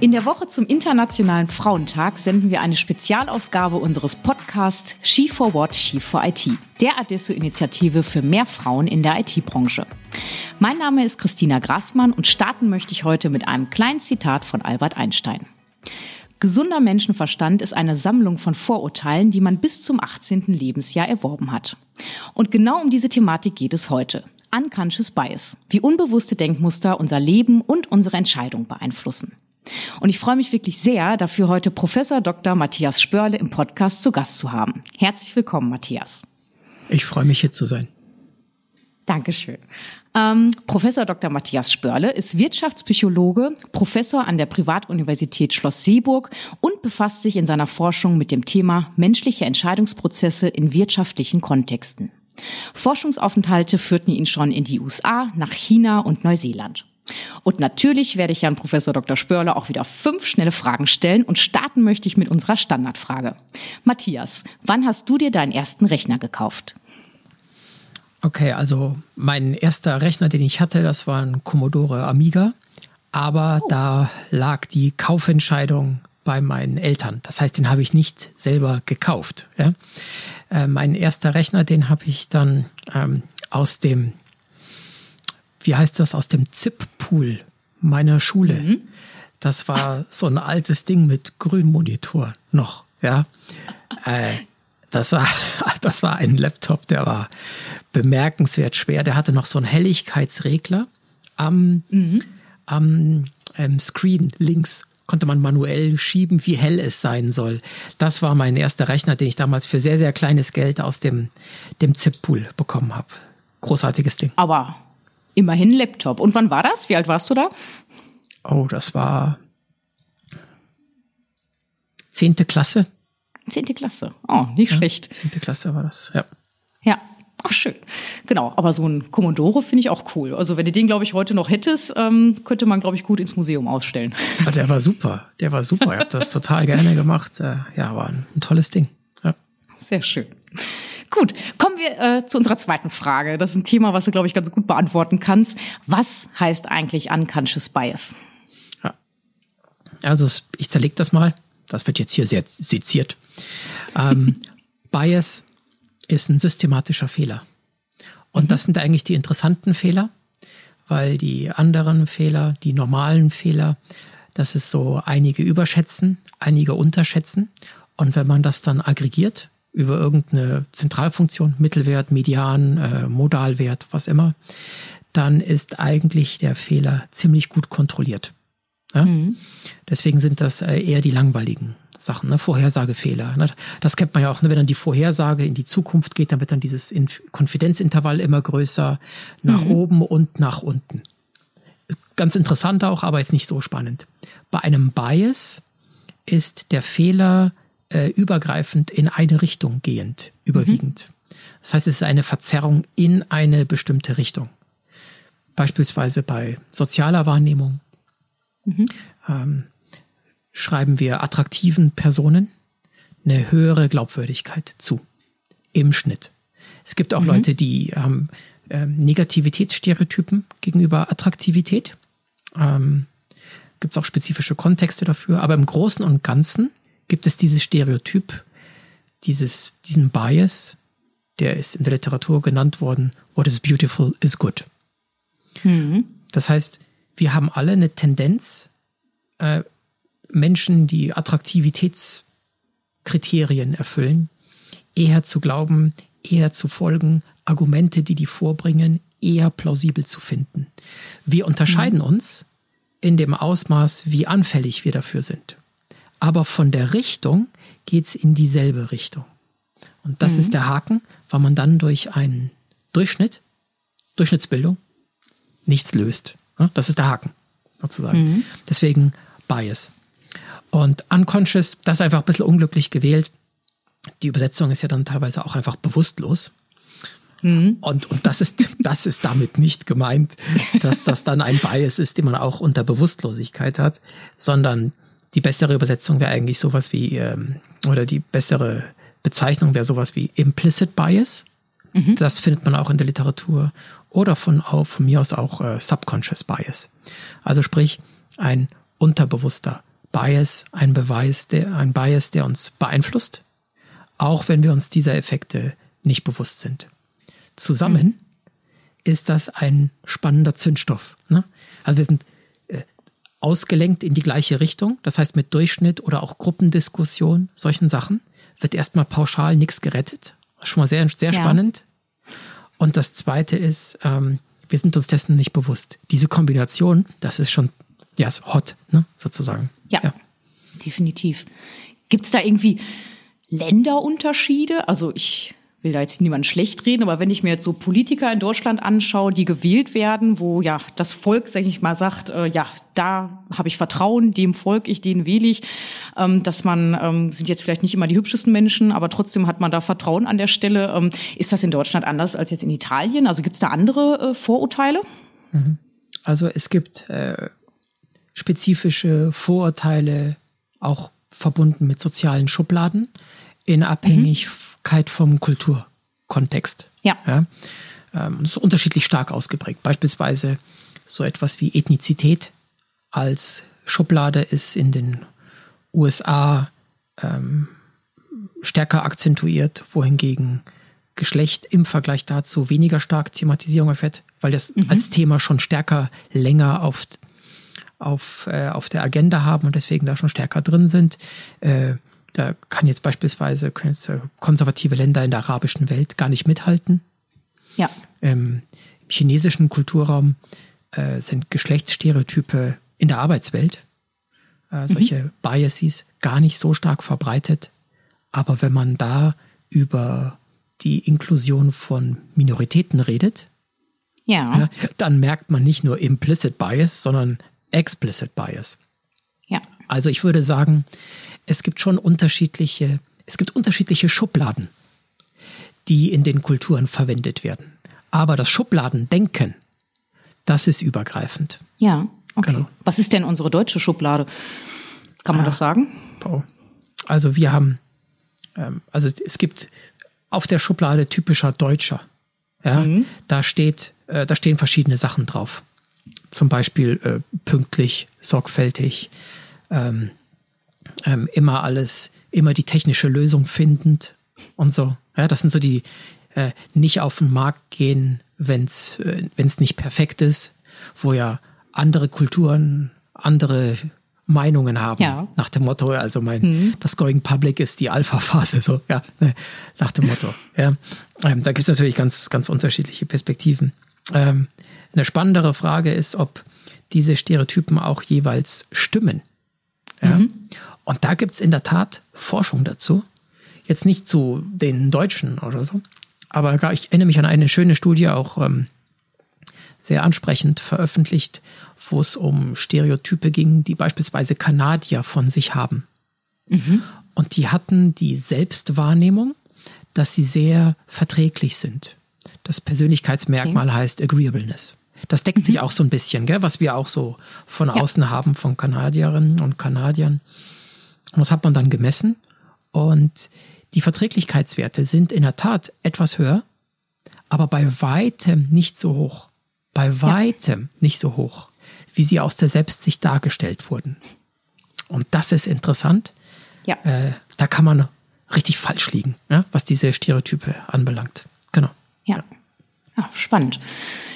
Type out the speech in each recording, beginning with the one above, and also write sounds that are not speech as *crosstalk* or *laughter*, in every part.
In der Woche zum Internationalen Frauentag senden wir eine Spezialausgabe unseres Podcasts She for What, She for IT, der Adesso-Initiative für mehr Frauen in der IT-Branche. Mein Name ist Christina Grassmann und starten möchte ich heute mit einem kleinen Zitat von Albert Einstein. Gesunder Menschenverstand ist eine Sammlung von Vorurteilen, die man bis zum 18. Lebensjahr erworben hat. Und genau um diese Thematik geht es heute. Unconscious Bias, wie unbewusste Denkmuster unser Leben und unsere Entscheidung beeinflussen. Und ich freue mich wirklich sehr, dafür heute Professor Dr. Matthias Spörle im Podcast zu Gast zu haben. Herzlich willkommen, Matthias. Ich freue mich hier zu sein. Dankeschön. Ähm, Professor Dr. Matthias Spörle ist Wirtschaftspsychologe, Professor an der Privatuniversität Schloss Seeburg und befasst sich in seiner Forschung mit dem Thema menschliche Entscheidungsprozesse in wirtschaftlichen Kontexten. Forschungsaufenthalte führten ihn schon in die USA, nach China und Neuseeland. Und natürlich werde ich Herrn Professor Dr. Spörler auch wieder fünf schnelle Fragen stellen und starten möchte ich mit unserer Standardfrage. Matthias, wann hast du dir deinen ersten Rechner gekauft? Okay, also mein erster Rechner, den ich hatte, das war ein Commodore Amiga, aber oh. da lag die Kaufentscheidung bei meinen Eltern. Das heißt, den habe ich nicht selber gekauft. Ja? Äh, mein erster Rechner, den habe ich dann ähm, aus dem wie heißt das, aus dem ZIP-Pool meiner Schule. Mhm. Das war so ein altes Ding mit Grünmonitor noch, ja. Äh, das war, *laughs* das war ein Laptop, der war bemerkenswert schwer. Der hatte noch so einen Helligkeitsregler am, mhm. am ähm, Screen links konnte man manuell schieben, wie hell es sein soll. Das war mein erster Rechner, den ich damals für sehr, sehr kleines Geld aus dem, dem ZIP-Pool bekommen habe. Großartiges Ding. Aber Immerhin Laptop. Und wann war das? Wie alt warst du da? Oh, das war zehnte Klasse. Zehnte Klasse. Oh, nicht ja, schlecht. Zehnte Klasse war das, ja. Ja. Ach, schön. Genau, aber so ein Commodore finde ich auch cool. Also wenn du den, glaube ich, heute noch hättest, ähm, könnte man, glaube ich, gut ins Museum ausstellen. Ja, der war super. Der war super. Ich habe das *laughs* total gerne gemacht. Äh, ja, war ein, ein tolles Ding. Ja. Sehr schön. Gut, kommen wir äh, zu unserer zweiten Frage. Das ist ein Thema, was du, glaube ich, ganz gut beantworten kannst. Was heißt eigentlich Unconscious Bias? Ja. Also ich zerlege das mal. Das wird jetzt hier sehr seziert. Ähm, *laughs* Bias ist ein systematischer Fehler. Und mhm. das sind eigentlich die interessanten Fehler, weil die anderen Fehler, die normalen Fehler, das ist so einige überschätzen, einige unterschätzen. Und wenn man das dann aggregiert, über irgendeine Zentralfunktion, Mittelwert, Median, äh, Modalwert, was immer, dann ist eigentlich der Fehler ziemlich gut kontrolliert. Ja? Mhm. Deswegen sind das äh, eher die langweiligen Sachen, ne? Vorhersagefehler. Ne? Das kennt man ja auch, ne? wenn dann die Vorhersage in die Zukunft geht, dann wird dann dieses Konfidenzintervall immer größer nach mhm. oben und nach unten. Ganz interessant auch, aber jetzt nicht so spannend. Bei einem Bias ist der Fehler äh, übergreifend in eine Richtung gehend, überwiegend. Mhm. Das heißt, es ist eine Verzerrung in eine bestimmte Richtung. Beispielsweise bei sozialer Wahrnehmung mhm. ähm, schreiben wir attraktiven Personen eine höhere Glaubwürdigkeit zu. Im Schnitt. Es gibt auch mhm. Leute, die haben ähm, Negativitätsstereotypen gegenüber Attraktivität. Ähm, gibt es auch spezifische Kontexte dafür, aber im Großen und Ganzen gibt es dieses Stereotyp, dieses, diesen Bias, der ist in der Literatur genannt worden, what is beautiful is good. Mhm. Das heißt, wir haben alle eine Tendenz, äh, Menschen, die Attraktivitätskriterien erfüllen, eher zu glauben, eher zu folgen, Argumente, die die vorbringen, eher plausibel zu finden. Wir unterscheiden mhm. uns in dem Ausmaß, wie anfällig wir dafür sind aber von der Richtung geht's in dieselbe Richtung. Und das mhm. ist der Haken, weil man dann durch einen Durchschnitt, Durchschnittsbildung, nichts löst. Das ist der Haken, sozusagen. Mhm. Deswegen Bias. Und unconscious, das ist einfach ein bisschen unglücklich gewählt. Die Übersetzung ist ja dann teilweise auch einfach bewusstlos. Mhm. Und, und das, ist, das ist damit nicht gemeint, dass das dann ein Bias ist, den man auch unter Bewusstlosigkeit hat, sondern die bessere Übersetzung wäre eigentlich sowas wie, ähm, oder die bessere Bezeichnung wäre sowas wie Implicit Bias. Mhm. Das findet man auch in der Literatur. Oder von, auch, von mir aus auch äh, Subconscious Bias. Also sprich, ein unterbewusster Bias ein Beweis, der, ein Bias, der uns beeinflusst, auch wenn wir uns dieser Effekte nicht bewusst sind. Zusammen mhm. ist das ein spannender Zündstoff. Ne? Also wir sind ausgelenkt in die gleiche Richtung, das heißt mit Durchschnitt oder auch Gruppendiskussion, solchen Sachen, wird erstmal pauschal nichts gerettet. Schon mal sehr, sehr ja. spannend. Und das Zweite ist, ähm, wir sind uns dessen nicht bewusst. Diese Kombination, das ist schon ja, hot, ne, sozusagen. Ja, ja. definitiv. Gibt es da irgendwie Länderunterschiede? Also ich will da jetzt niemand schlecht reden, aber wenn ich mir jetzt so Politiker in Deutschland anschaue, die gewählt werden, wo ja das Volk, sag ich mal, sagt, äh, ja, da habe ich Vertrauen, dem Volk ich, den wähle ich, ähm, dass man, ähm, sind jetzt vielleicht nicht immer die hübschesten Menschen, aber trotzdem hat man da Vertrauen an der Stelle. Ähm, ist das in Deutschland anders als jetzt in Italien? Also gibt es da andere äh, Vorurteile? Mhm. Also es gibt äh, spezifische Vorurteile, auch verbunden mit sozialen Schubladen, in Abhängigkeit mhm. Vom Kulturkontext. Ja. ja? Ähm, das ist unterschiedlich stark ausgeprägt. Beispielsweise so etwas wie Ethnizität als Schublade ist in den USA ähm, stärker akzentuiert, wohingegen Geschlecht im Vergleich dazu weniger stark Thematisierung erfährt, weil das mhm. als Thema schon stärker länger auf auf, äh, auf der Agenda haben und deswegen da schon stärker drin sind. Äh, da kann jetzt beispielsweise jetzt konservative Länder in der arabischen Welt gar nicht mithalten. Ja. Ähm, Im chinesischen Kulturraum äh, sind Geschlechtsstereotype in der Arbeitswelt, äh, solche mhm. Biases, gar nicht so stark verbreitet. Aber wenn man da über die Inklusion von Minoritäten redet, ja. ja. dann merkt man nicht nur implicit Bias, sondern Explicit Bias. Ja. Also ich würde sagen, es gibt schon unterschiedliche, es gibt unterschiedliche Schubladen, die in den Kulturen verwendet werden. Aber das Schubladendenken, das ist übergreifend. Ja, okay. Genau. Was ist denn unsere deutsche Schublade? Kann man ah, das sagen? Also wir haben, ähm, also es gibt auf der Schublade typischer Deutscher. Ja, mhm. da steht, äh, da stehen verschiedene Sachen drauf zum Beispiel äh, pünktlich, sorgfältig, ähm, ähm, immer alles, immer die technische Lösung findend und so. Ja, das sind so die äh, nicht auf den Markt gehen, wenn es äh, wenn's nicht perfekt ist, wo ja andere Kulturen andere Meinungen haben. Ja. Nach dem Motto, also mein, mhm. das Going Public ist die Alpha-Phase, so, ja, ne, nach dem Motto. Ja. Ähm, da gibt es natürlich ganz, ganz unterschiedliche Perspektiven. Ähm, eine spannendere Frage ist, ob diese Stereotypen auch jeweils stimmen. Ja? Mhm. Und da gibt es in der Tat Forschung dazu. Jetzt nicht zu den Deutschen oder so, aber ich erinnere mich an eine schöne Studie, auch ähm, sehr ansprechend veröffentlicht, wo es um Stereotype ging, die beispielsweise Kanadier von sich haben. Mhm. Und die hatten die Selbstwahrnehmung, dass sie sehr verträglich sind. Das Persönlichkeitsmermal okay. heißt Agreeableness. Das deckt mhm. sich auch so ein bisschen, gell, was wir auch so von außen ja. haben von Kanadierinnen und Kanadiern. Und das hat man dann gemessen. Und die Verträglichkeitswerte sind in der Tat etwas höher, aber bei weitem nicht so hoch. Bei weitem ja. nicht so hoch, wie sie aus der Selbstsicht dargestellt wurden. Und das ist interessant. Ja. Äh, da kann man richtig falsch liegen, ja, was diese Stereotype anbelangt. Genau. Ja. ja. Ah, spannend.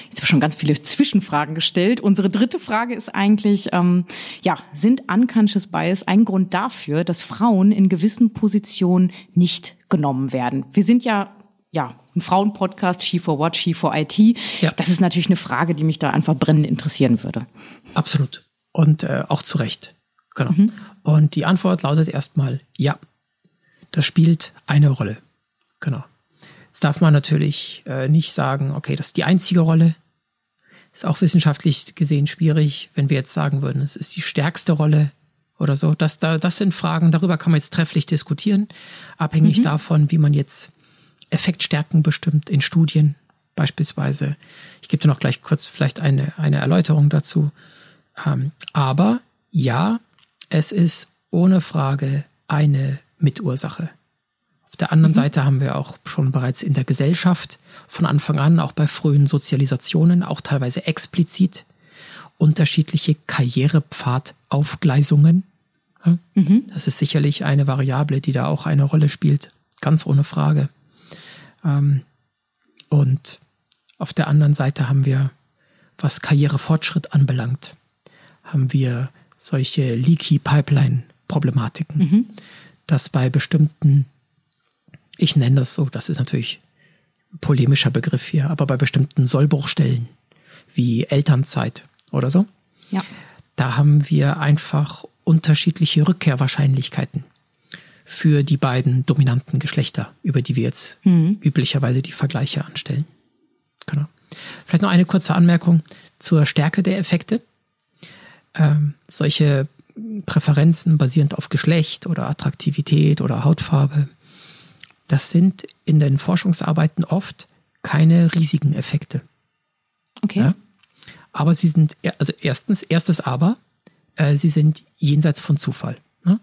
Jetzt habe ich schon ganz viele Zwischenfragen gestellt. Unsere dritte Frage ist eigentlich, ähm, ja, sind Unconscious Bias ein Grund dafür, dass Frauen in gewissen Positionen nicht genommen werden? Wir sind ja ja, ein Frauenpodcast, She for What, She for IT. Ja. Das ist natürlich eine Frage, die mich da einfach brennend interessieren würde. Absolut. Und äh, auch zu Recht. Genau. Mhm. Und die Antwort lautet erstmal ja. Das spielt eine Rolle. Genau. Jetzt darf man natürlich äh, nicht sagen, okay, das ist die einzige Rolle. Ist auch wissenschaftlich gesehen schwierig, wenn wir jetzt sagen würden, es ist die stärkste Rolle oder so. Das, da, das sind Fragen, darüber kann man jetzt trefflich diskutieren, abhängig mhm. davon, wie man jetzt Effektstärken bestimmt in Studien beispielsweise. Ich gebe dir noch gleich kurz vielleicht eine, eine Erläuterung dazu. Ähm, aber ja, es ist ohne Frage eine Mitursache. Auf der anderen mhm. Seite haben wir auch schon bereits in der Gesellschaft von Anfang an, auch bei frühen Sozialisationen, auch teilweise explizit unterschiedliche Karrierepfadaufgleisungen. Mhm. Das ist sicherlich eine Variable, die da auch eine Rolle spielt. Ganz ohne Frage. Ähm, und auf der anderen Seite haben wir, was Karrierefortschritt anbelangt, haben wir solche Leaky Pipeline Problematiken, mhm. dass bei bestimmten, ich nenne das so, das ist natürlich ein polemischer Begriff hier, aber bei bestimmten Sollbruchstellen wie Elternzeit oder so, ja. da haben wir einfach unterschiedliche Rückkehrwahrscheinlichkeiten für die beiden dominanten Geschlechter, über die wir jetzt mhm. üblicherweise die Vergleiche anstellen. Genau. Vielleicht noch eine kurze Anmerkung zur Stärke der Effekte. Ähm, solche Präferenzen basierend auf Geschlecht oder Attraktivität oder Hautfarbe, das sind in den Forschungsarbeiten oft keine riesigen Effekte. Okay. Ja? Aber sie sind, also erstens, erstes Aber, äh, sie sind jenseits von Zufall. Ne?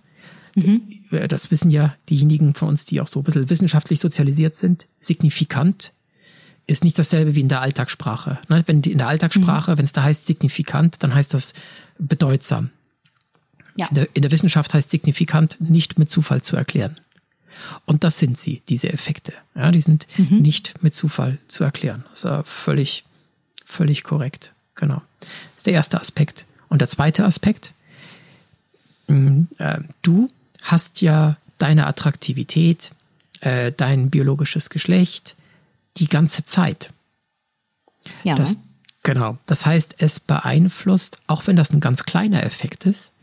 Mhm. Äh, das wissen ja diejenigen von uns, die auch so ein bisschen wissenschaftlich sozialisiert sind. Signifikant ist nicht dasselbe wie in der Alltagssprache. Ne? Wenn in der Alltagssprache, mhm. wenn es da heißt signifikant, dann heißt das bedeutsam. Ja. In, der, in der Wissenschaft heißt signifikant nicht mit Zufall zu erklären. Und das sind sie, diese Effekte. Ja, die sind mhm. nicht mit Zufall zu erklären. Das ist völlig, völlig korrekt. Genau. Das ist der erste Aspekt. Und der zweite Aspekt, mm, äh, du hast ja deine Attraktivität, äh, dein biologisches Geschlecht die ganze Zeit. Ja. Das, genau. Das heißt, es beeinflusst, auch wenn das ein ganz kleiner Effekt ist,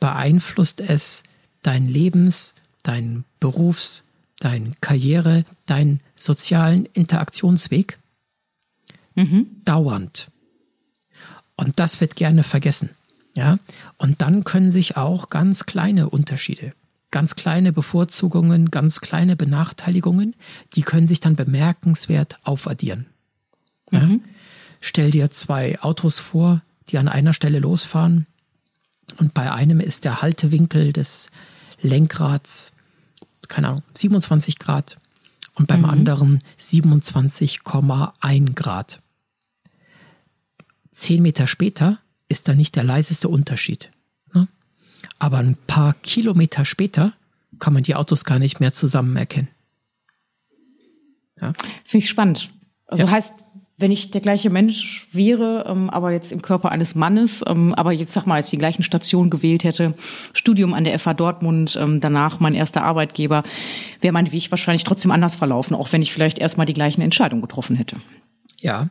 beeinflusst es dein Lebens, dein Berufs, dein Karriere, deinen sozialen Interaktionsweg mhm. dauernd. Und das wird gerne vergessen. Ja, und dann können sich auch ganz kleine Unterschiede, ganz kleine Bevorzugungen, ganz kleine Benachteiligungen, die können sich dann bemerkenswert aufaddieren. Ja? Mhm. Stell dir zwei Autos vor, die an einer Stelle losfahren und bei einem ist der Haltewinkel des Lenkrads, keine Ahnung, 27 Grad und beim mhm. anderen 27,1 Grad. Zehn Meter später ist da nicht der leiseste Unterschied. Ne? Aber ein paar Kilometer später kann man die Autos gar nicht mehr zusammen erkennen. Ja? Finde ich spannend. Also ja. heißt, wenn ich der gleiche Mensch wäre, ähm, aber jetzt im Körper eines Mannes, ähm, aber jetzt sag mal, als ich die gleichen Station gewählt hätte, Studium an der FH Dortmund, ähm, danach mein erster Arbeitgeber, wäre mein Weg wahrscheinlich trotzdem anders verlaufen, auch wenn ich vielleicht erstmal die gleichen Entscheidungen getroffen hätte. Ja,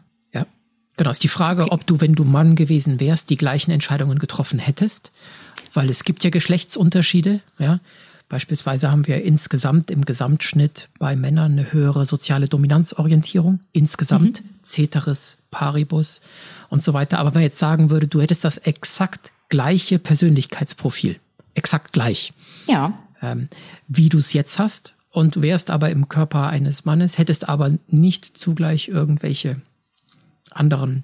Genau, ist die Frage, ob du, wenn du Mann gewesen wärst, die gleichen Entscheidungen getroffen hättest. Weil es gibt ja Geschlechtsunterschiede, ja. Beispielsweise haben wir insgesamt im Gesamtschnitt bei Männern eine höhere soziale Dominanzorientierung. Insgesamt mhm. Ceteris Paribus und so weiter. Aber wenn man jetzt sagen würde, du hättest das exakt gleiche Persönlichkeitsprofil, exakt gleich. Ja. Ähm, wie du es jetzt hast und wärst aber im Körper eines Mannes, hättest aber nicht zugleich irgendwelche anderen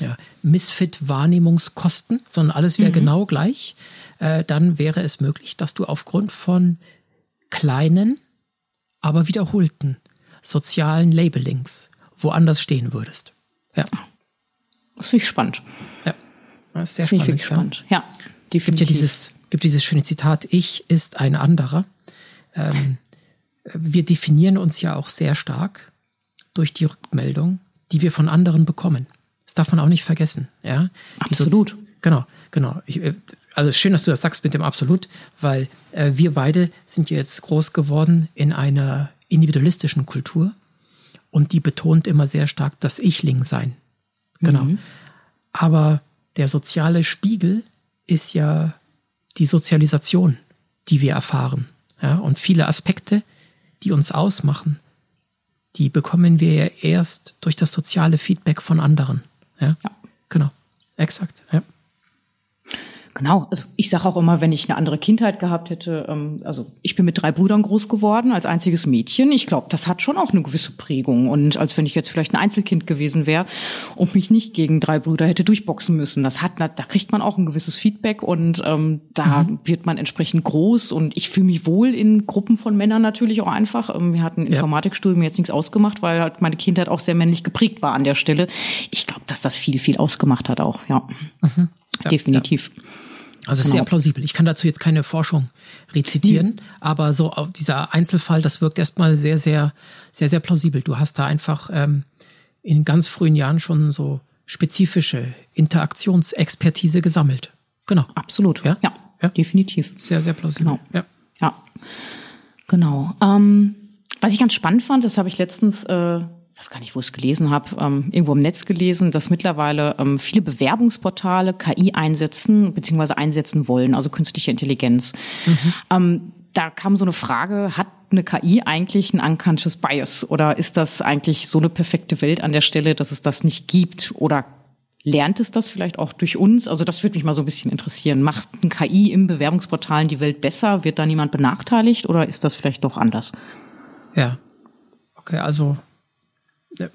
ja, Misfit-Wahrnehmungskosten, sondern alles wäre mhm. genau gleich, äh, dann wäre es möglich, dass du aufgrund von kleinen, aber wiederholten sozialen Labelings woanders stehen würdest. Ja. Das finde ich spannend. Ja, das ist sehr spannend. Ich spannend. Ja, definitiv. Gibt ja dieses, gibt dieses schöne Zitat, ich ist ein anderer. Ähm, wir definieren uns ja auch sehr stark durch die Rückmeldung die wir von anderen bekommen. Das darf man auch nicht vergessen. Ja? Absolut. genau, genau. Ich, äh, also schön, dass du das sagst mit dem Absolut, weil äh, wir beide sind jetzt groß geworden in einer individualistischen Kultur und die betont immer sehr stark das Ichling sein. Genau. Mhm. Aber der soziale Spiegel ist ja die Sozialisation, die wir erfahren. Ja? Und viele Aspekte, die uns ausmachen, die bekommen wir ja erst durch das soziale Feedback von anderen. Ja, ja. genau, exakt. Ja. Genau, also ich sage auch immer, wenn ich eine andere Kindheit gehabt hätte, ähm, also ich bin mit drei Brüdern groß geworden als einziges Mädchen. Ich glaube, das hat schon auch eine gewisse Prägung. Und als wenn ich jetzt vielleicht ein Einzelkind gewesen wäre und mich nicht gegen drei Brüder hätte durchboxen müssen, das hat, da kriegt man auch ein gewisses Feedback und ähm, da mhm. wird man entsprechend groß. Und ich fühle mich wohl in Gruppen von Männern natürlich auch einfach. Ähm, wir hatten Informatikstudium jetzt nichts ausgemacht, weil halt meine Kindheit auch sehr männlich geprägt war an der Stelle. Ich glaube, dass das viel, viel ausgemacht hat auch, ja. Mhm. ja Definitiv. Ja. Also genau. sehr plausibel. Ich kann dazu jetzt keine Forschung rezitieren, mhm. aber so auf dieser Einzelfall, das wirkt erstmal sehr, sehr, sehr, sehr plausibel. Du hast da einfach ähm, in ganz frühen Jahren schon so spezifische Interaktionsexpertise gesammelt. Genau. Absolut. Ja, ja, ja. definitiv. Sehr, sehr plausibel. Genau. Ja. ja. Genau. Ähm, was ich ganz spannend fand, das habe ich letztens äh, weiß gar nicht, wo ich es gelesen habe, ähm, irgendwo im Netz gelesen, dass mittlerweile ähm, viele Bewerbungsportale KI einsetzen bzw. einsetzen wollen, also künstliche Intelligenz. Mhm. Ähm, da kam so eine Frage, hat eine KI eigentlich ein unconscious bias oder ist das eigentlich so eine perfekte Welt an der Stelle, dass es das nicht gibt oder lernt es das vielleicht auch durch uns? Also das würde mich mal so ein bisschen interessieren. Macht ein KI im Bewerbungsportalen die Welt besser? Wird da niemand benachteiligt oder ist das vielleicht doch anders? Ja. Okay, also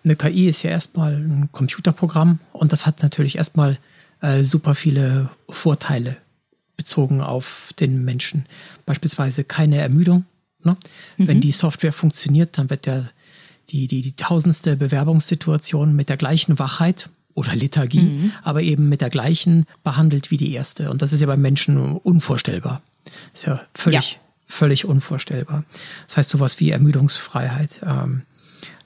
eine KI ist ja erstmal ein Computerprogramm und das hat natürlich erstmal äh, super viele Vorteile bezogen auf den Menschen. Beispielsweise keine Ermüdung. Ne? Mhm. Wenn die Software funktioniert, dann wird der, die, die, die tausendste Bewerbungssituation mit der gleichen Wachheit oder Lethargie, mhm. aber eben mit der gleichen behandelt wie die erste. Und das ist ja beim Menschen unvorstellbar. Ist ja völlig, ja. völlig unvorstellbar. Das heißt sowas wie Ermüdungsfreiheit. Ähm,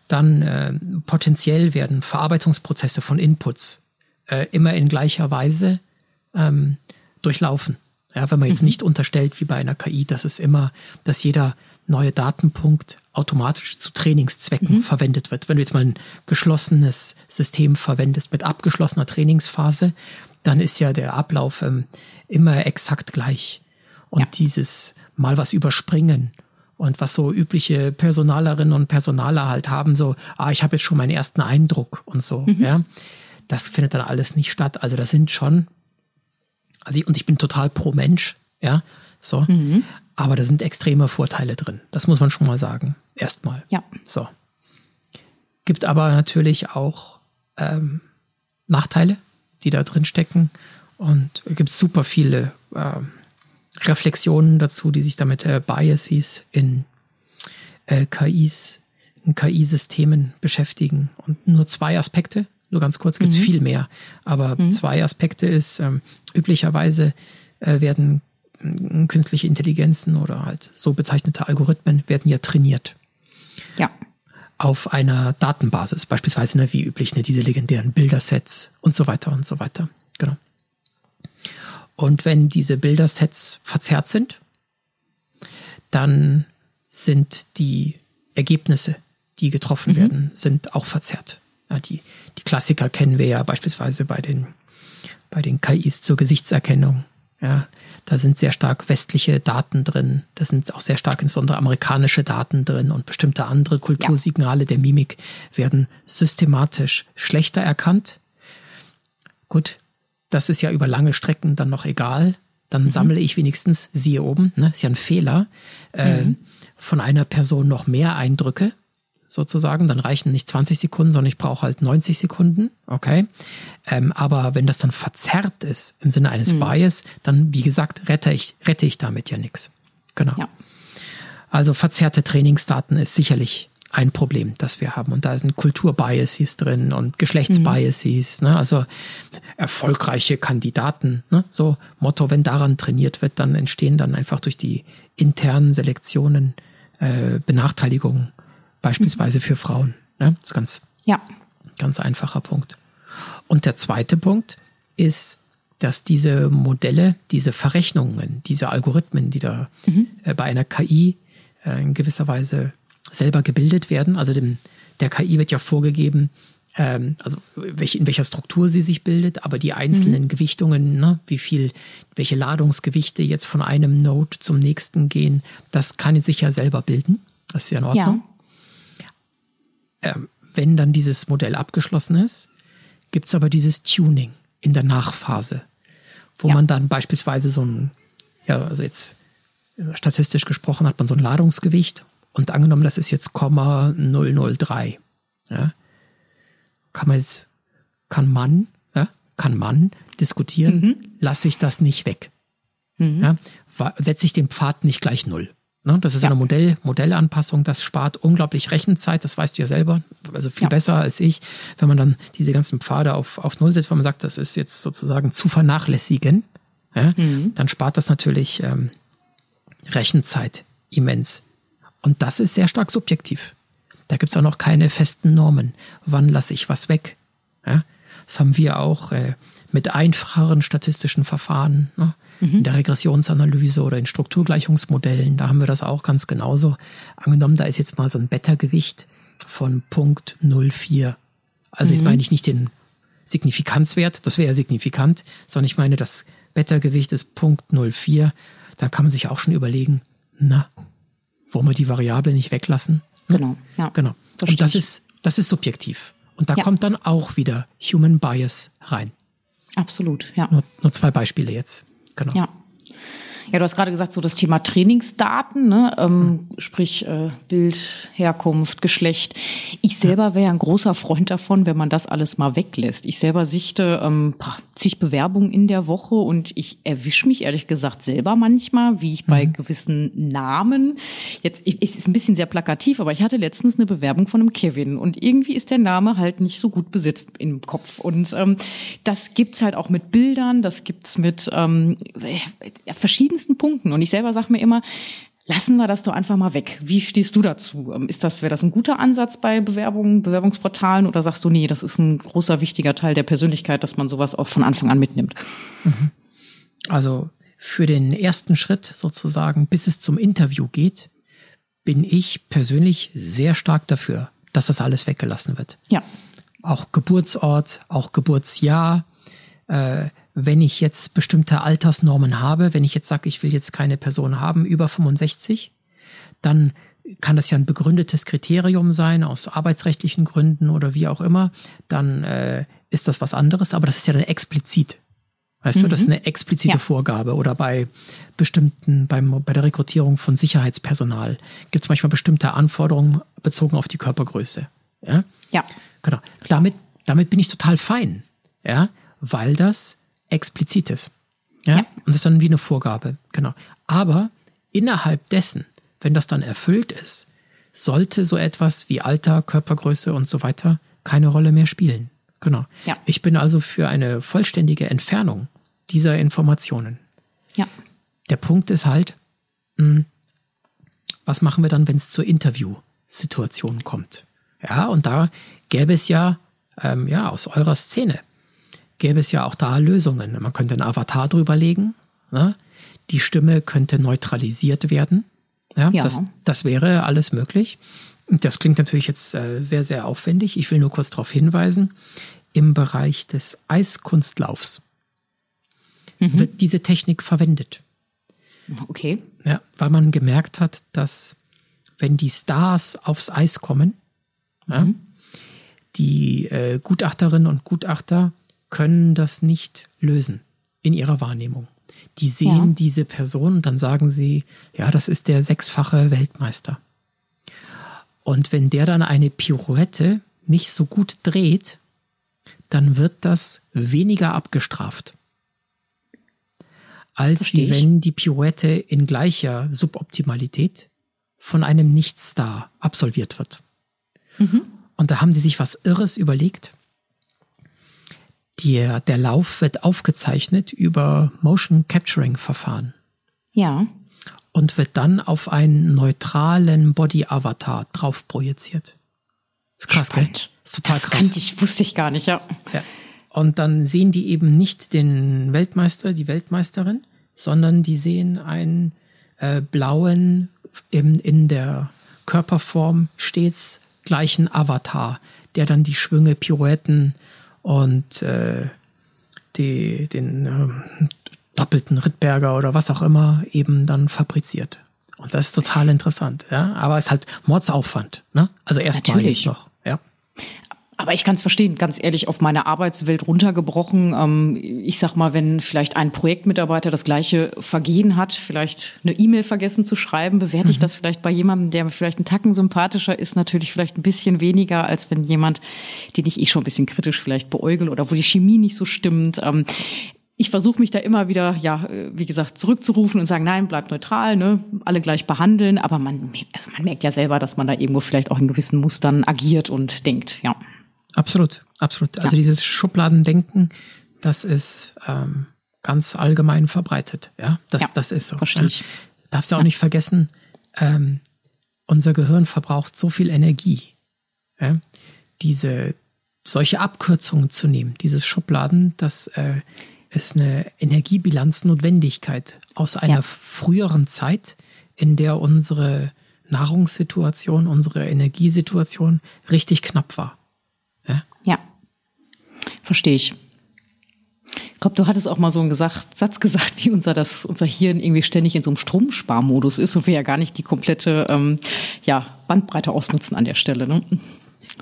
dann äh, potenziell werden Verarbeitungsprozesse von Inputs äh, immer in gleicher Weise ähm, durchlaufen. Ja, wenn man jetzt mhm. nicht unterstellt, wie bei einer KI, dass es immer, dass jeder neue Datenpunkt automatisch zu Trainingszwecken mhm. verwendet wird. Wenn du jetzt mal ein geschlossenes System verwendest mit abgeschlossener Trainingsphase, dann ist ja der Ablauf ähm, immer exakt gleich. Und ja. dieses mal was überspringen und was so übliche Personalerinnen und Personaler halt haben, so, ah, ich habe jetzt schon meinen ersten Eindruck und so, mhm. ja. Das findet dann alles nicht statt. Also das sind schon, also ich, und ich bin total pro Mensch, ja, so. Mhm. Aber da sind extreme Vorteile drin. Das muss man schon mal sagen. Erstmal. Ja. So. Gibt aber natürlich auch ähm, Nachteile, die da drin stecken. Und es gibt super viele ähm, Reflexionen dazu, die sich damit äh, Biases in äh, KIs, in KI-Systemen beschäftigen. Und nur zwei Aspekte, nur ganz kurz, gibt es mhm. viel mehr, aber mhm. zwei Aspekte ist, ähm, üblicherweise äh, werden äh, künstliche Intelligenzen oder halt so bezeichnete Algorithmen werden ja trainiert. Ja. Auf einer Datenbasis, beispielsweise ne, wie üblich, ne, diese legendären Bildersets und so weiter und so weiter. Genau. Und wenn diese Bildersets verzerrt sind, dann sind die Ergebnisse, die getroffen mhm. werden, sind auch verzerrt. Ja, die, die Klassiker kennen wir ja beispielsweise bei den, bei den KIs zur Gesichtserkennung. Ja, da sind sehr stark westliche Daten drin. Da sind auch sehr stark insbesondere amerikanische Daten drin und bestimmte andere Kultursignale ja. der Mimik werden systematisch schlechter erkannt. Gut, das ist ja über lange Strecken dann noch egal. Dann mhm. sammle ich wenigstens, siehe oben, ne, ist ja ein Fehler, äh, mhm. von einer Person noch mehr Eindrücke, sozusagen. Dann reichen nicht 20 Sekunden, sondern ich brauche halt 90 Sekunden. Okay. Ähm, aber wenn das dann verzerrt ist im Sinne eines mhm. Bias, dann, wie gesagt, rette ich, rette ich damit ja nichts. Genau. Ja. Also verzerrte Trainingsdaten ist sicherlich ein Problem, das wir haben. Und da sind Kulturbiases drin und Geschlechtsbiases, mhm. ne? also erfolgreiche Kandidaten. Ne? So Motto, wenn daran trainiert wird, dann entstehen dann einfach durch die internen Selektionen äh, Benachteiligungen, beispielsweise mhm. für Frauen. Ne? Das ist ganz, ja. ganz einfacher Punkt. Und der zweite Punkt ist, dass diese Modelle, diese Verrechnungen, diese Algorithmen, die da mhm. äh, bei einer KI äh, in gewisser Weise selber gebildet werden. Also dem, der KI wird ja vorgegeben, ähm, also welche, in welcher Struktur sie sich bildet, aber die einzelnen mhm. Gewichtungen, ne, wie viel, welche Ladungsgewichte jetzt von einem Node zum nächsten gehen, das kann sich ja selber bilden. Das ist ja in Ordnung. Ja. Ähm, wenn dann dieses Modell abgeschlossen ist, gibt es aber dieses Tuning in der Nachphase, wo ja. man dann beispielsweise so ein, ja, also jetzt äh, statistisch gesprochen hat man so ein Ladungsgewicht und angenommen, das ist jetzt Komma 003. Ja, kann man jetzt, kann man, ja, kann man diskutieren, mhm. lasse ich das nicht weg. Mhm. Ja, setze ich den Pfad nicht gleich null. Ne, das ist ja. eine Modell, Modellanpassung, das spart unglaublich Rechenzeit, das weißt du ja selber, also viel ja. besser als ich, wenn man dann diese ganzen Pfade auf, auf Null setzt, weil man sagt, das ist jetzt sozusagen zu vernachlässigen. ja, mhm. dann spart das natürlich ähm, Rechenzeit immens. Und das ist sehr stark subjektiv. Da gibt es auch noch keine festen Normen. Wann lasse ich was weg? Ja, das haben wir auch äh, mit einfacheren statistischen Verfahren. Ne? Mhm. In der Regressionsanalyse oder in Strukturgleichungsmodellen, da haben wir das auch ganz genauso. Angenommen, da ist jetzt mal so ein Beta-Gewicht von Punkt 0,4. Also mhm. jetzt meine ich nicht den Signifikanzwert, das wäre ja signifikant, sondern ich meine, das Beta-Gewicht ist Punkt 0,4. Da kann man sich auch schon überlegen, na, wollen wir die Variable nicht weglassen? Hm? Genau, ja. Genau. Und das ist, das ist subjektiv. Und da ja. kommt dann auch wieder Human Bias rein. Absolut, ja. Nur, nur zwei Beispiele jetzt. Genau. Ja. Ja, du hast gerade gesagt, so das Thema Trainingsdaten, ne? ähm, sprich äh, Bild, Herkunft, Geschlecht. Ich selber wäre ein großer Freund davon, wenn man das alles mal weglässt. Ich selber sichte ähm, zig Bewerbungen in der Woche und ich erwische mich ehrlich gesagt selber manchmal, wie ich bei mhm. gewissen Namen, jetzt ich, ist ein bisschen sehr plakativ, aber ich hatte letztens eine Bewerbung von einem Kevin und irgendwie ist der Name halt nicht so gut besetzt im Kopf. Und ähm, das gibt's halt auch mit Bildern, das gibt's mit ähm, verschiedenen verschiedensten Punkten. Und ich selber sage mir immer, lassen wir das doch einfach mal weg. Wie stehst du dazu? Ähm, ist das, wäre das ein guter Ansatz bei Bewerbungen, Bewerbungsportalen oder sagst du, nee, das ist ein großer, wichtiger Teil der Persönlichkeit, dass man sowas auch von Anfang an mitnimmt? Mhm. Also für den ersten Schritt sozusagen, bis es zum Interview geht, bin ich persönlich sehr stark dafür, dass das alles weggelassen wird. Ja. Auch Geburtsort, auch Geburtsjahr, äh, wenn ich jetzt bestimmte Altersnormen habe, wenn ich jetzt sage, ich will jetzt keine Person haben über 65, dann kann das ja ein begründetes Kriterium sein aus arbeitsrechtlichen Gründen oder wie auch immer, dann äh, ist das was anderes, aber das ist ja dann explizit. Weißt mhm. du, das ist mhm. eine explizite ja. Vorgabe. Oder bei bestimmten, beim, bei der Rekrutierung von Sicherheitspersonal gibt es manchmal bestimmte Anforderungen bezogen auf die Körpergröße. Ja. ja. Genau. Damit, damit bin ich total fein. Ja, weil das explizit ist. Ja? ja? Und das ist dann wie eine Vorgabe. Genau. Aber innerhalb dessen, wenn das dann erfüllt ist, sollte so etwas wie Alter, Körpergröße und so weiter keine Rolle mehr spielen. Genau. Ja. Ich bin also für eine vollständige Entfernung dieser Informationen. Ja. Der Punkt ist halt, mh, hm, was machen wir dann, wenn es zur Interviewsituation kommt? Ja, und da gäbe es ja, ähm, ja aus eurer Szene gäbe es ja auch da Lösungen. Man könnte einen Avatar drüber legen. Ne? Die Stimme könnte neutralisiert werden. Ja, ja. Das, das wäre alles möglich. Das klingt natürlich jetzt äh, sehr, sehr aufwendig. Ich will nur kurz darauf hinweisen. Im Bereich des Eiskunstlaufs mhm. wird diese Technik verwendet. Okay. Ja, weil man gemerkt hat, dass wenn die Stars aufs Eis kommen, mhm. ja, die äh, Gutachterinnen und Gutachter können das nicht lösen in ihrer Wahrnehmung. Die sehen ja. diese Person und dann sagen sie, ja, das ist der sechsfache Weltmeister. Und wenn der dann eine Pirouette nicht so gut dreht, dann wird das weniger abgestraft. Als wenn die Pirouette in gleicher Suboptimalität von einem Nichtstar absolviert wird. Mhm. Und da haben die sich was Irres überlegt der, der Lauf wird aufgezeichnet über Motion Capturing Verfahren. Ja. Und wird dann auf einen neutralen Body Avatar drauf projiziert. Ist krass, Spannend. gell? Ist total das krass. Ich, wusste ich gar nicht, ja. ja. Und dann sehen die eben nicht den Weltmeister, die Weltmeisterin, sondern die sehen einen äh, blauen, eben in der Körperform stets gleichen Avatar, der dann die Schwünge, Pirouetten, und äh, die, den äh, doppelten Rittberger oder was auch immer eben dann fabriziert. Und das ist total interessant, ja. Aber es ist halt Mordsaufwand, ne? Also erstmal jetzt noch, ja. Aber ich kann es verstehen, ganz ehrlich, auf meine Arbeitswelt runtergebrochen. Ähm, ich sag mal, wenn vielleicht ein Projektmitarbeiter das gleiche Vergehen hat, vielleicht eine E-Mail vergessen zu schreiben, bewerte ich mhm. das vielleicht bei jemandem, der vielleicht einen Tacken sympathischer ist, natürlich vielleicht ein bisschen weniger, als wenn jemand, den ich eh schon ein bisschen kritisch vielleicht beäugel oder wo die Chemie nicht so stimmt. Ähm, ich versuche mich da immer wieder, ja, wie gesagt, zurückzurufen und sagen, nein, bleibt neutral, ne, alle gleich behandeln. Aber man, also man merkt ja selber, dass man da irgendwo vielleicht auch in gewissen Mustern agiert und denkt, ja. Absolut, absolut. Also ja. dieses Schubladendenken, das ist ähm, ganz allgemein verbreitet. Ja, das, ja, das ist so. Verstehe ich. Darfst du auch ja. nicht vergessen, ähm, unser Gehirn verbraucht so viel Energie. Ja? Diese solche Abkürzungen zu nehmen, dieses Schubladen, das äh, ist eine Energiebilanznotwendigkeit aus einer ja. früheren Zeit, in der unsere Nahrungssituation, unsere Energiesituation richtig knapp war. Verstehe ich. Ich glaube, du hattest auch mal so einen gesagt, Satz gesagt, wie unser, das, unser Hirn irgendwie ständig in so einem Stromsparmodus ist und wir ja gar nicht die komplette ähm, ja, Bandbreite ausnutzen an der Stelle. Ne?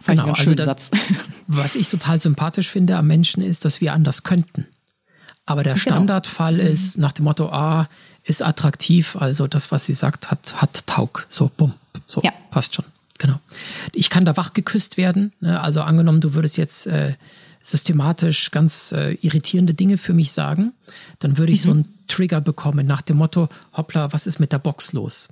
Fand genau, also das, *laughs* was ich total sympathisch finde am Menschen ist, dass wir anders könnten. Aber der genau. Standardfall genau. ist nach dem Motto, ah, ist attraktiv, also das, was sie sagt, hat, hat Taug. So, bumm, so, ja. passt schon. Genau. Ich kann da wach geküsst werden. Ne? Also angenommen, du würdest jetzt äh, systematisch ganz äh, irritierende Dinge für mich sagen, dann würde ich mhm. so einen Trigger bekommen nach dem Motto, hoppla, was ist mit der Box los?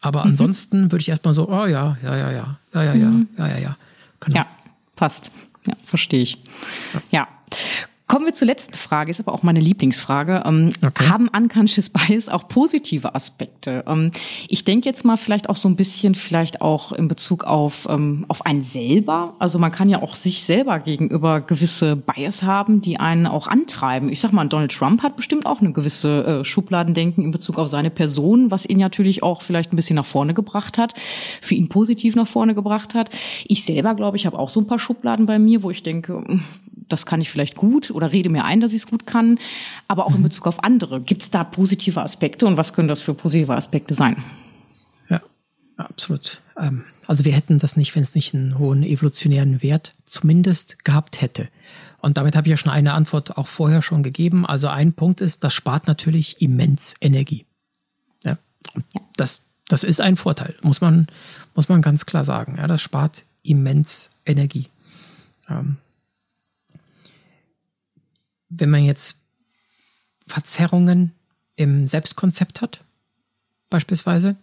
Aber mhm. ansonsten würde ich erstmal so, oh ja, ja, ja, ja, ja, ja, mhm. ja, ja, ja, ja. Genau. Ja, passt. Ja, verstehe ich. Ja. ja. Kommen wir zur letzten Frage, ist aber auch meine Lieblingsfrage. Ähm, okay. Haben Unconscious Bias auch positive Aspekte? Ähm, ich denke jetzt mal vielleicht auch so ein bisschen, vielleicht auch in Bezug auf, ähm, auf einen selber. Also man kann ja auch sich selber gegenüber gewisse Bias haben, die einen auch antreiben. Ich sag mal, Donald Trump hat bestimmt auch eine gewisse äh, Schubladendenken in Bezug auf seine Person, was ihn natürlich auch vielleicht ein bisschen nach vorne gebracht hat, für ihn positiv nach vorne gebracht hat. Ich selber, glaube ich, habe auch so ein paar Schubladen bei mir, wo ich denke, das kann ich vielleicht gut oder rede mir ein, dass ich es gut kann, aber auch in mhm. Bezug auf andere. Gibt es da positive Aspekte und was können das für positive Aspekte sein? Ja, absolut. Ähm, also wir hätten das nicht, wenn es nicht einen hohen evolutionären Wert zumindest gehabt hätte. Und damit habe ich ja schon eine Antwort auch vorher schon gegeben. Also ein Punkt ist, das spart natürlich immens Energie. Ja, das, das ist ein Vorteil, muss man, muss man ganz klar sagen. Ja, das spart immens Energie. Ähm, wenn man jetzt Verzerrungen im Selbstkonzept hat, beispielsweise,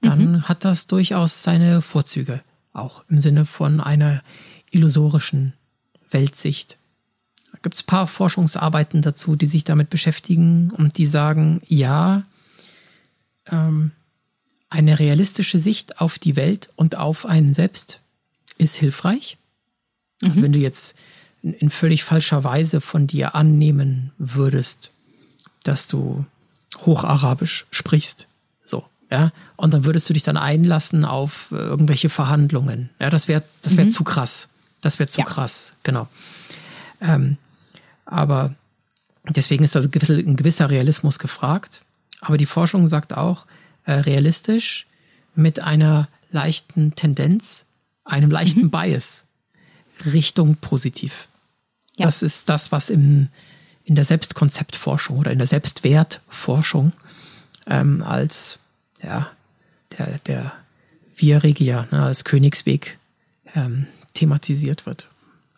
dann mhm. hat das durchaus seine Vorzüge, auch im Sinne von einer illusorischen Weltsicht. Da gibt es ein paar Forschungsarbeiten dazu, die sich damit beschäftigen und die sagen, ja, ähm, eine realistische Sicht auf die Welt und auf einen selbst ist hilfreich. Also mhm. Also wenn du jetzt in völlig falscher Weise von dir annehmen würdest, dass du Hocharabisch sprichst. So, ja. Und dann würdest du dich dann einlassen auf äh, irgendwelche Verhandlungen. Ja, das wäre das wäre mhm. zu krass. Das wäre zu ja. krass, genau. Ähm, aber deswegen ist da ein gewisser Realismus gefragt. Aber die Forschung sagt auch, äh, realistisch mit einer leichten Tendenz, einem leichten mhm. Bias Richtung positiv. Ja. Das ist das, was im, in der Selbstkonzeptforschung oder in der Selbstwertforschung ähm, als ja, der, der Via Regia, ne, als Königsweg ähm, thematisiert wird.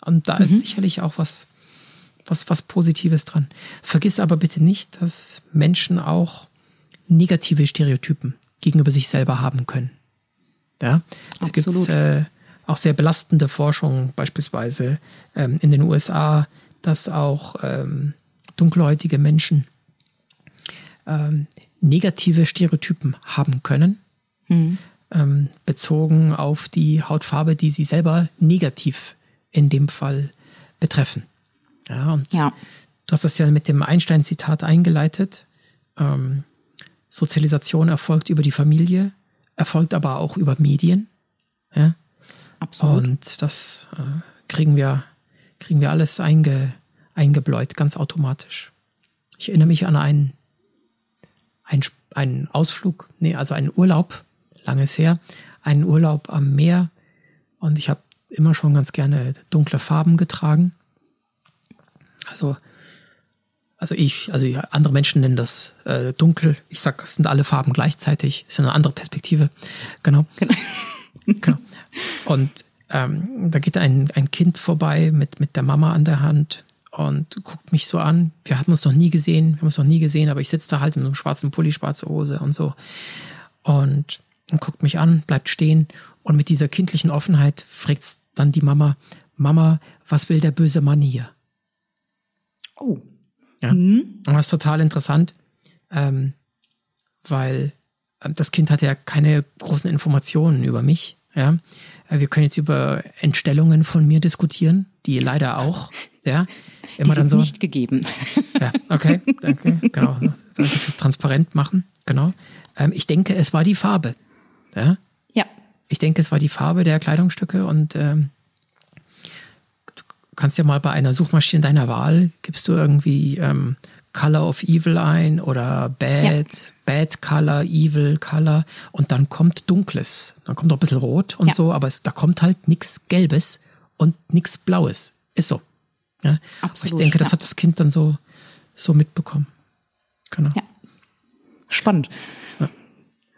Und da mhm. ist sicherlich auch was, was, was Positives dran. Vergiss aber bitte nicht, dass Menschen auch negative Stereotypen gegenüber sich selber haben können. Ja, da gibt es äh, auch sehr belastende Forschung, beispielsweise ähm, in den USA, dass auch ähm, dunkelhäutige Menschen ähm, negative Stereotypen haben können, mhm. ähm, bezogen auf die Hautfarbe, die sie selber negativ in dem Fall betreffen. Ja, und ja. du hast das ja mit dem Einstein-Zitat eingeleitet. Ähm, Sozialisation erfolgt über die Familie, erfolgt aber auch über Medien. Ja? Absolut. Und das äh, kriegen wir, kriegen wir alles einge, eingebläut, ganz automatisch. Ich erinnere mich an einen, einen, einen Ausflug, nee, also einen Urlaub, langes her, einen Urlaub am Meer. Und ich habe immer schon ganz gerne dunkle Farben getragen. Also, also ich, also andere Menschen nennen das äh, dunkel. Ich sag, es sind alle Farben gleichzeitig. Ist eine andere Perspektive. Genau. genau. *laughs* genau. Und ähm, da geht ein, ein Kind vorbei mit, mit der Mama an der Hand und guckt mich so an. Wir haben uns noch nie gesehen, wir haben uns noch nie gesehen, aber ich sitze da halt in so einem schwarzen Pulli, schwarze Hose und so. Und, und guckt mich an, bleibt stehen und mit dieser kindlichen Offenheit fragt dann die Mama, Mama, was will der böse Mann hier? Oh. Ja? Mhm. Und das ist total interessant, ähm, weil das Kind hatte ja keine großen Informationen über mich. Ja, äh, wir können jetzt über Entstellungen von mir diskutieren, die leider auch, ja, immer die dann so. nicht gegeben. Ja, okay, danke, genau. Danke fürs Transparent machen, genau. Ähm, ich denke, es war die Farbe. Ja. Ja. Ich denke, es war die Farbe der Kleidungsstücke und ähm, du kannst ja mal bei einer Suchmaschine deiner Wahl gibst du irgendwie ähm, Color of Evil ein oder Bad, ja. Bad Color, Evil Color und dann kommt Dunkles. Dann kommt noch ein bisschen Rot und ja. so, aber es, da kommt halt nichts Gelbes und nichts Blaues. Ist so. Ja? Absolut, ich denke, das hat das Kind dann so, so mitbekommen. Genau. Ja. Spannend.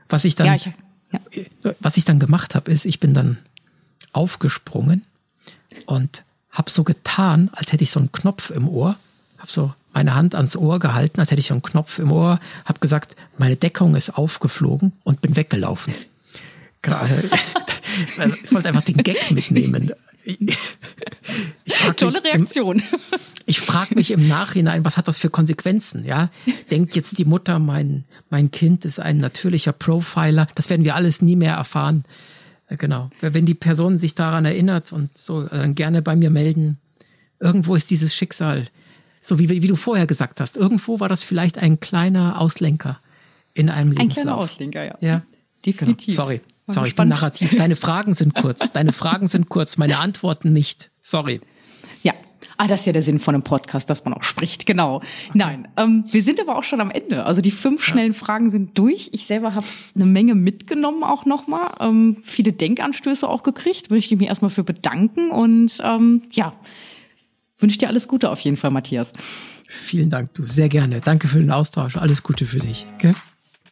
Was ich dann, ich, was ich dann gemacht habe, ist, ich bin dann aufgesprungen und habe so getan, als hätte ich so einen Knopf im Ohr, habe so meine Hand ans Ohr gehalten, als hätte ich einen Knopf im Ohr, habe gesagt, meine Deckung ist aufgeflogen und bin weggelaufen. *laughs* ich wollte einfach den Gag mitnehmen. *laughs* Tolle mich, Reaktion. *laughs* Ich frage mich im Nachhinein, was hat das für Konsequenzen? Ja, denkt jetzt die Mutter, mein mein Kind ist ein natürlicher Profiler. Das werden wir alles nie mehr erfahren. Äh, genau. Wenn die Person sich daran erinnert und so, dann gerne bei mir melden. Irgendwo ist dieses Schicksal so wie, wie du vorher gesagt hast, irgendwo war das vielleicht ein kleiner Auslenker in einem Lebenslauf. Ein kleiner Auslenker, ja. Ja, definitiv. Genau. Sorry, sorry, ich bin narrativ. Deine Fragen sind kurz, *laughs* deine Fragen sind kurz, meine Antworten nicht. Sorry. Ja, Ah, das ist ja der Sinn von einem Podcast, dass man auch spricht, genau. Okay. Nein, ähm, wir sind aber auch schon am Ende. Also die fünf schnellen ja. Fragen sind durch. Ich selber habe eine Menge mitgenommen auch nochmal. Ähm, viele Denkanstöße auch gekriegt. Würde ich mich erstmal für bedanken. Und ähm, ja, wünsche dir alles Gute auf jeden Fall, Matthias. Vielen Dank, du. Sehr gerne. Danke für den Austausch. Alles Gute für dich. Okay?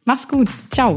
Mach's gut. Ciao.